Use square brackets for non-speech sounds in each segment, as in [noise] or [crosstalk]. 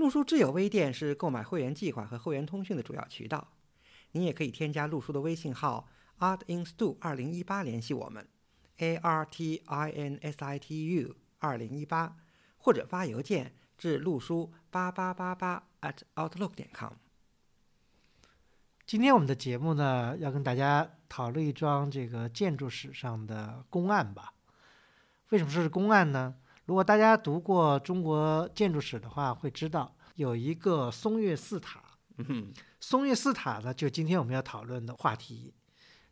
陆书智友微店是购买会员计划和会员通讯的主要渠道。您也可以添加陆书的微信号 artinstu 二零一八联系我们，a r t i n s i t u 二零一八，或者发邮件至陆书八八八八 at outlook 点 com。今天我们的节目呢，要跟大家讨论一桩这个建筑史上的公案吧。为什么说是公案呢？如果大家读过中国建筑史的话，会知道有一个松岳寺塔。嗯松岳寺塔呢，就今天我们要讨论的话题。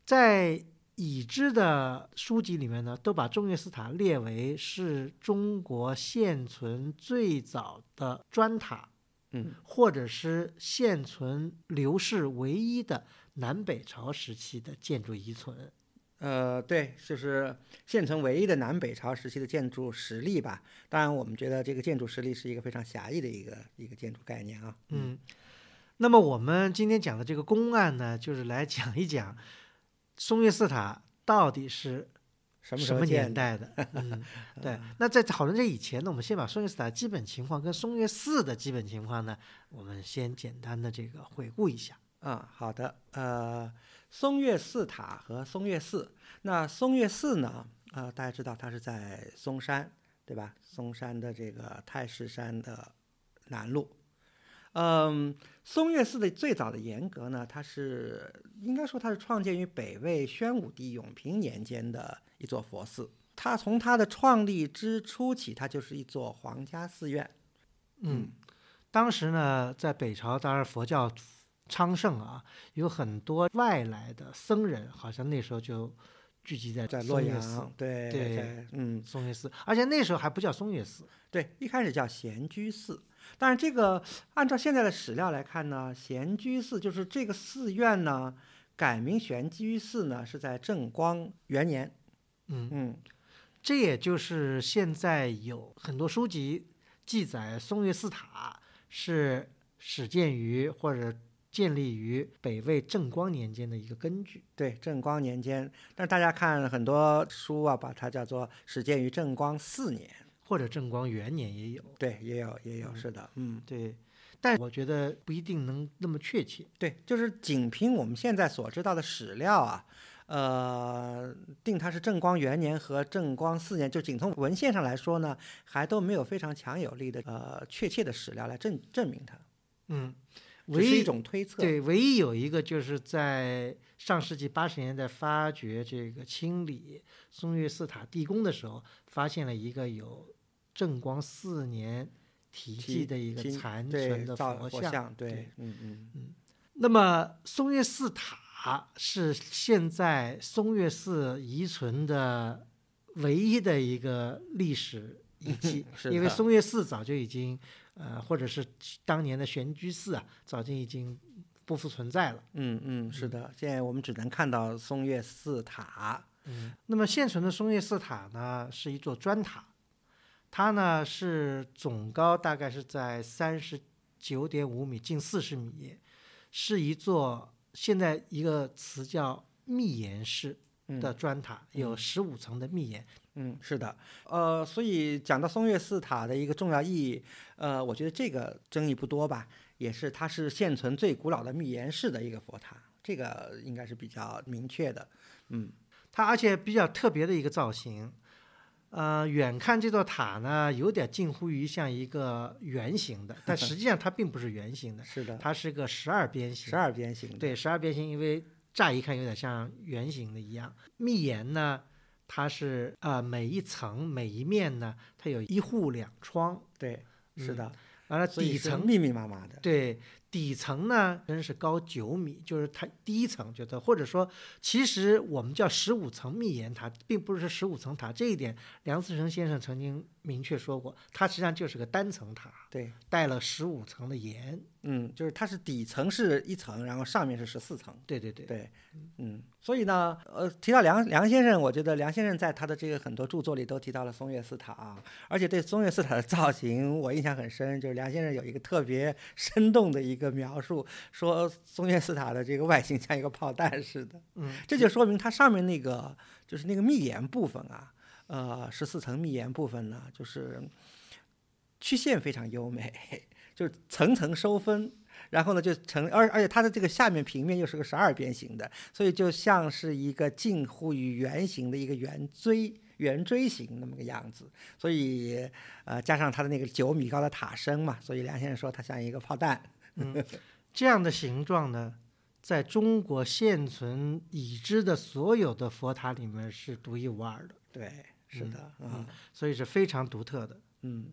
在已知的书籍里面呢，都把中岳寺塔列为是中国现存最早的砖塔，嗯，或者是现存刘氏唯一的南北朝时期的建筑遗存。呃，对，就是县城唯一的南北朝时期的建筑实例吧。当然，我们觉得这个建筑实例是一个非常狭义的一个一个建筑概念啊。嗯，那么我们今天讲的这个公案呢，就是来讲一讲松岳寺塔到底是什么什么？年代的。[laughs] 嗯，对。那在讨论这以前呢，我们先把松岳寺塔基本情况跟松岳寺的基本情况呢，我们先简单的这个回顾一下。啊，好的，呃，松岳寺塔和松岳寺，那松岳寺呢，呃，大家知道它是在嵩山，对吧？嵩山的这个太师山的南麓。嗯，松岳寺的最早的严格呢，它是应该说它是创建于北魏宣武帝永平年间的一座佛寺。它从它的创立之初起，它就是一座皇家寺院。嗯，当时呢，在北朝，当然佛教昌盛啊，有很多外来的僧人，好像那时候就聚集在在洛阳，对对在嗯，松岳寺，而且那时候还不叫松岳寺。对，一开始叫闲居寺，但是这个按照现在的史料来看呢，闲居寺就是这个寺院呢改名玄居寺呢是在正光元年，嗯，嗯，这也就是现在有很多书籍记载松岳寺塔是始建于或者建立于北魏正光年间的一个根据。对，正光年间，但是大家看很多书啊，把它叫做始建于正光四年，或者正光元年也有，对，也有也有，是的，嗯，对，但我觉得不一定能那么确切。对，就是仅凭我们现在所知道的史料啊。呃，定它是正光元年和正光四年，就仅从文献上来说呢，还都没有非常强有力的呃确切的史料来证证明它，嗯，只是一唯一种推测。对，唯一有一个就是在上世纪八十年代发掘这个清理松岳寺塔地宫的时候，发现了一个有正光四年题记的一个残存的佛像。对嗯，嗯嗯，那么松岳寺塔是现在松岳寺遗存的唯一的一个历史遗迹，[laughs] 因为的松岳寺早就已经呃，或者是当年的玄居寺啊，早就已经不复存在了。嗯嗯，是的。现在我们只能看到松岳寺塔，嗯，那么现存的松岳寺塔呢，是一座砖塔，它呢是总高大概是在三十九点五米，近四十米，是一座现在一个词叫密檐式的砖塔，有十五层的密檐。嗯，是的，呃，所以讲到松岳寺塔的一个重要意义，呃，我觉得这个争议不多吧，也是它是现存最古老的密檐式的一个佛塔，这个应该是比较明确的。嗯，它而且比较特别的一个造型，呃，远看这座塔呢，有点近乎于像一个圆形的，但实际上它并不是圆形的，[laughs] 是的，它是个十二边形十。二边形，对，十二边形，因为乍一看有点像圆形的一样。密檐呢，它是呃每一层每一面呢，它有一户两窗，对，是的，完了底层密密麻麻的。对底层呢，真是高九米，就是它第一层，觉得或者说，其实我们叫十五层密檐塔，并不是十五层塔。这一点，梁思成先生曾经明确说过，它实际上就是个单层塔，对，带了十五层的檐。嗯，就是它是底层是一层，然后上面是十四层。对对对对，嗯，所以呢，呃，提到梁梁先生，我觉得梁先生在他的这个很多著作里都提到了松岳寺塔啊，而且对松岳寺塔的造型我印象很深，就是梁先生有一个特别生动的一个描述，说松岳寺塔的这个外形像一个炮弹似的，嗯，这就说明它上面那个就是那个密檐部分啊，呃，十四层密檐部分呢，就是曲线非常优美，就是层层收分。然后呢，就成，而而且它的这个下面平面又是个十二边形的，所以就像是一个近乎于圆形的一个圆锥圆锥形那么个样子。所以，呃，加上它的那个九米高的塔身嘛，所以梁先生说它像一个炮弹。嗯，[laughs] 这样的形状呢，在中国现存已知的所有的佛塔里面是独一无二的。对，是的，啊，所以是非常独特的。嗯，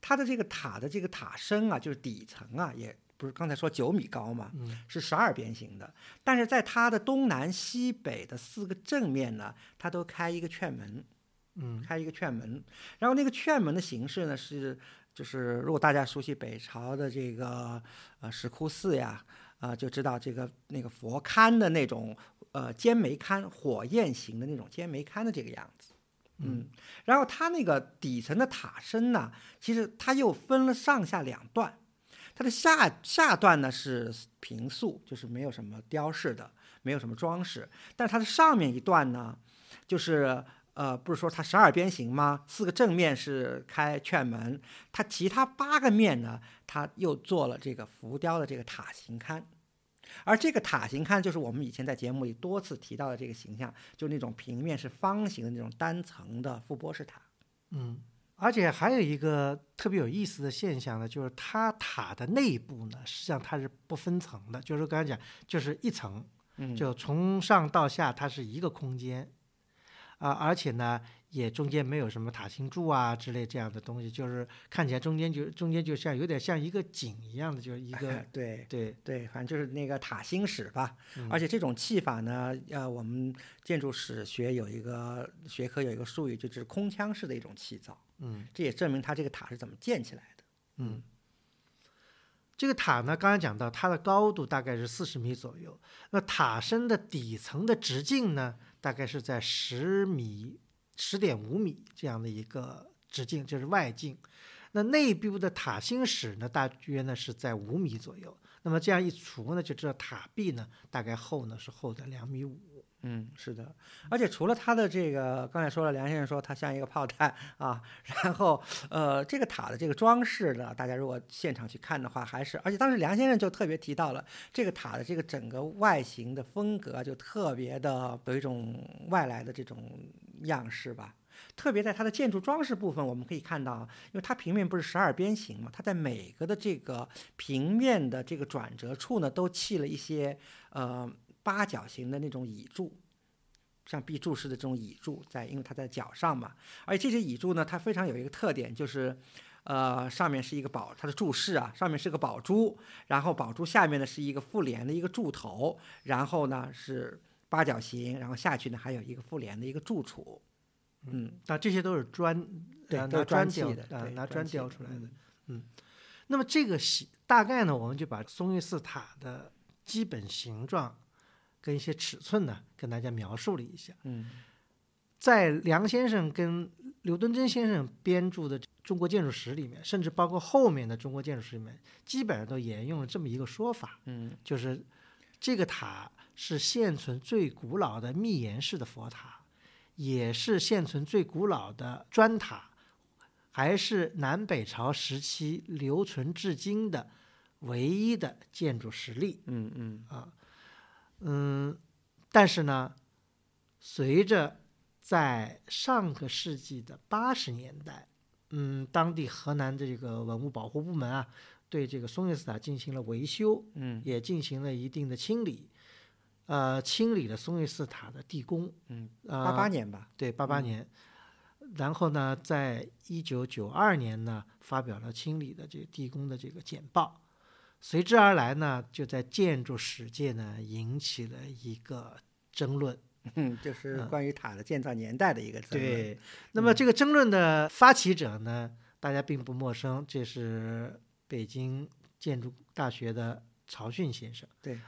它的这个塔的这个塔身啊，就是底层啊，也。不是刚才说九米高嘛，是十二边形的，但是在它的东南西北的四个正面呢，它都开一个券门，嗯，开一个券门，然后那个券门的形式呢是，就是如果大家熟悉北朝的这个呃石窟寺呀，啊就知道这个那个佛龛的那种呃尖眉龛，火焰形的那种尖眉龛的这个样子，嗯，然后它那个底层的塔身呢，其实它又分了上下两段。它的下下段呢是平素，就是没有什么雕饰的，没有什么装饰。但是它的上面一段呢，就是呃，不是说它十二边形吗？四个正面是开券门，它其他八个面呢，它又做了这个浮雕的这个塔形龛。而这个塔形龛就是我们以前在节目里多次提到的这个形象，就那种平面是方形的那种单层的覆钵式塔。嗯。而且还有一个特别有意思的现象呢，就是它塔的内部呢，实际上它是不分层的，就是刚才讲，就是一层，就从上到下它是一个空间，啊，而且呢。也中间没有什么塔形柱啊之类这样的东西，就是看起来中间就中间就像有点像一个井一样的，就是一个 [laughs] 对对对，反正就是那个塔心室吧。而且这种砌法呢，呃，我们建筑史学有一个学科有一个术语，就是空腔式的一种砌造。嗯，这也证明它这个塔是怎么建起来的。嗯，这个塔呢，刚才讲到它的高度大概是四十米左右，那塔身的底层的直径呢，大概是在十米。十点五米这样的一个直径，就是外径。那内部的塔心室呢，大约呢是在五米左右。那么这样一除呢，就知道塔壁呢大概厚呢是厚的两米五。嗯，是的。而且除了它的这个，刚才说了，梁先生说它像一个炮弹啊。[laughs] 然后，呃，这个塔的这个装饰呢，大家如果现场去看的话，还是而且当时梁先生就特别提到了这个塔的这个整个外形的风格，就特别的有一种外来的这种。样式吧，特别在它的建筑装饰部分，我们可以看到，因为它平面不是十二边形嘛，它在每个的这个平面的这个转折处呢，都砌了一些呃八角形的那种倚柱，像壁柱式的这种倚柱，在因为它在脚上嘛，而且这些倚柱呢，它非常有一个特点，就是呃上面是一个宝，它的柱式啊，上面是个宝珠，然后宝珠下面呢是一个复联的一个柱头，然后呢是。八角形，然后下去呢，还有一个复联的一个柱础，嗯，那这些都是砖，对，拿砖砌的，啊，拿砖雕出来的，嗯。那么这个形大概呢，我们就把松岳寺塔的基本形状跟一些尺寸呢，跟大家描述了一下。嗯，在梁先生跟刘敦桢先生编著的《中国建筑史》里面，甚至包括后面的《中国建筑史》里面，基本上都沿用了这么一个说法，嗯，就是这个塔。是现存最古老的密檐式的佛塔，也是现存最古老的砖塔，还是南北朝时期留存至今的唯一的建筑实例。嗯嗯啊，嗯，但是呢，随着在上个世纪的八十年代，嗯，当地河南的这个文物保护部门啊，对这个松岳寺塔进行了维修，嗯，也进行了一定的清理。呃，清理了松岳寺塔的地宫，嗯，八八年吧，对，八八年。然后呢，在一九九二年呢，发表了清理的这个地宫的这个简报。随之而来呢，就在建筑史界呢引起了一个争论。嗯，就是嗯关于塔的建造年代的一个争论。对，那么这个争论的发起者呢，大家并不陌生，这是北京建筑大学的曹训先生。对，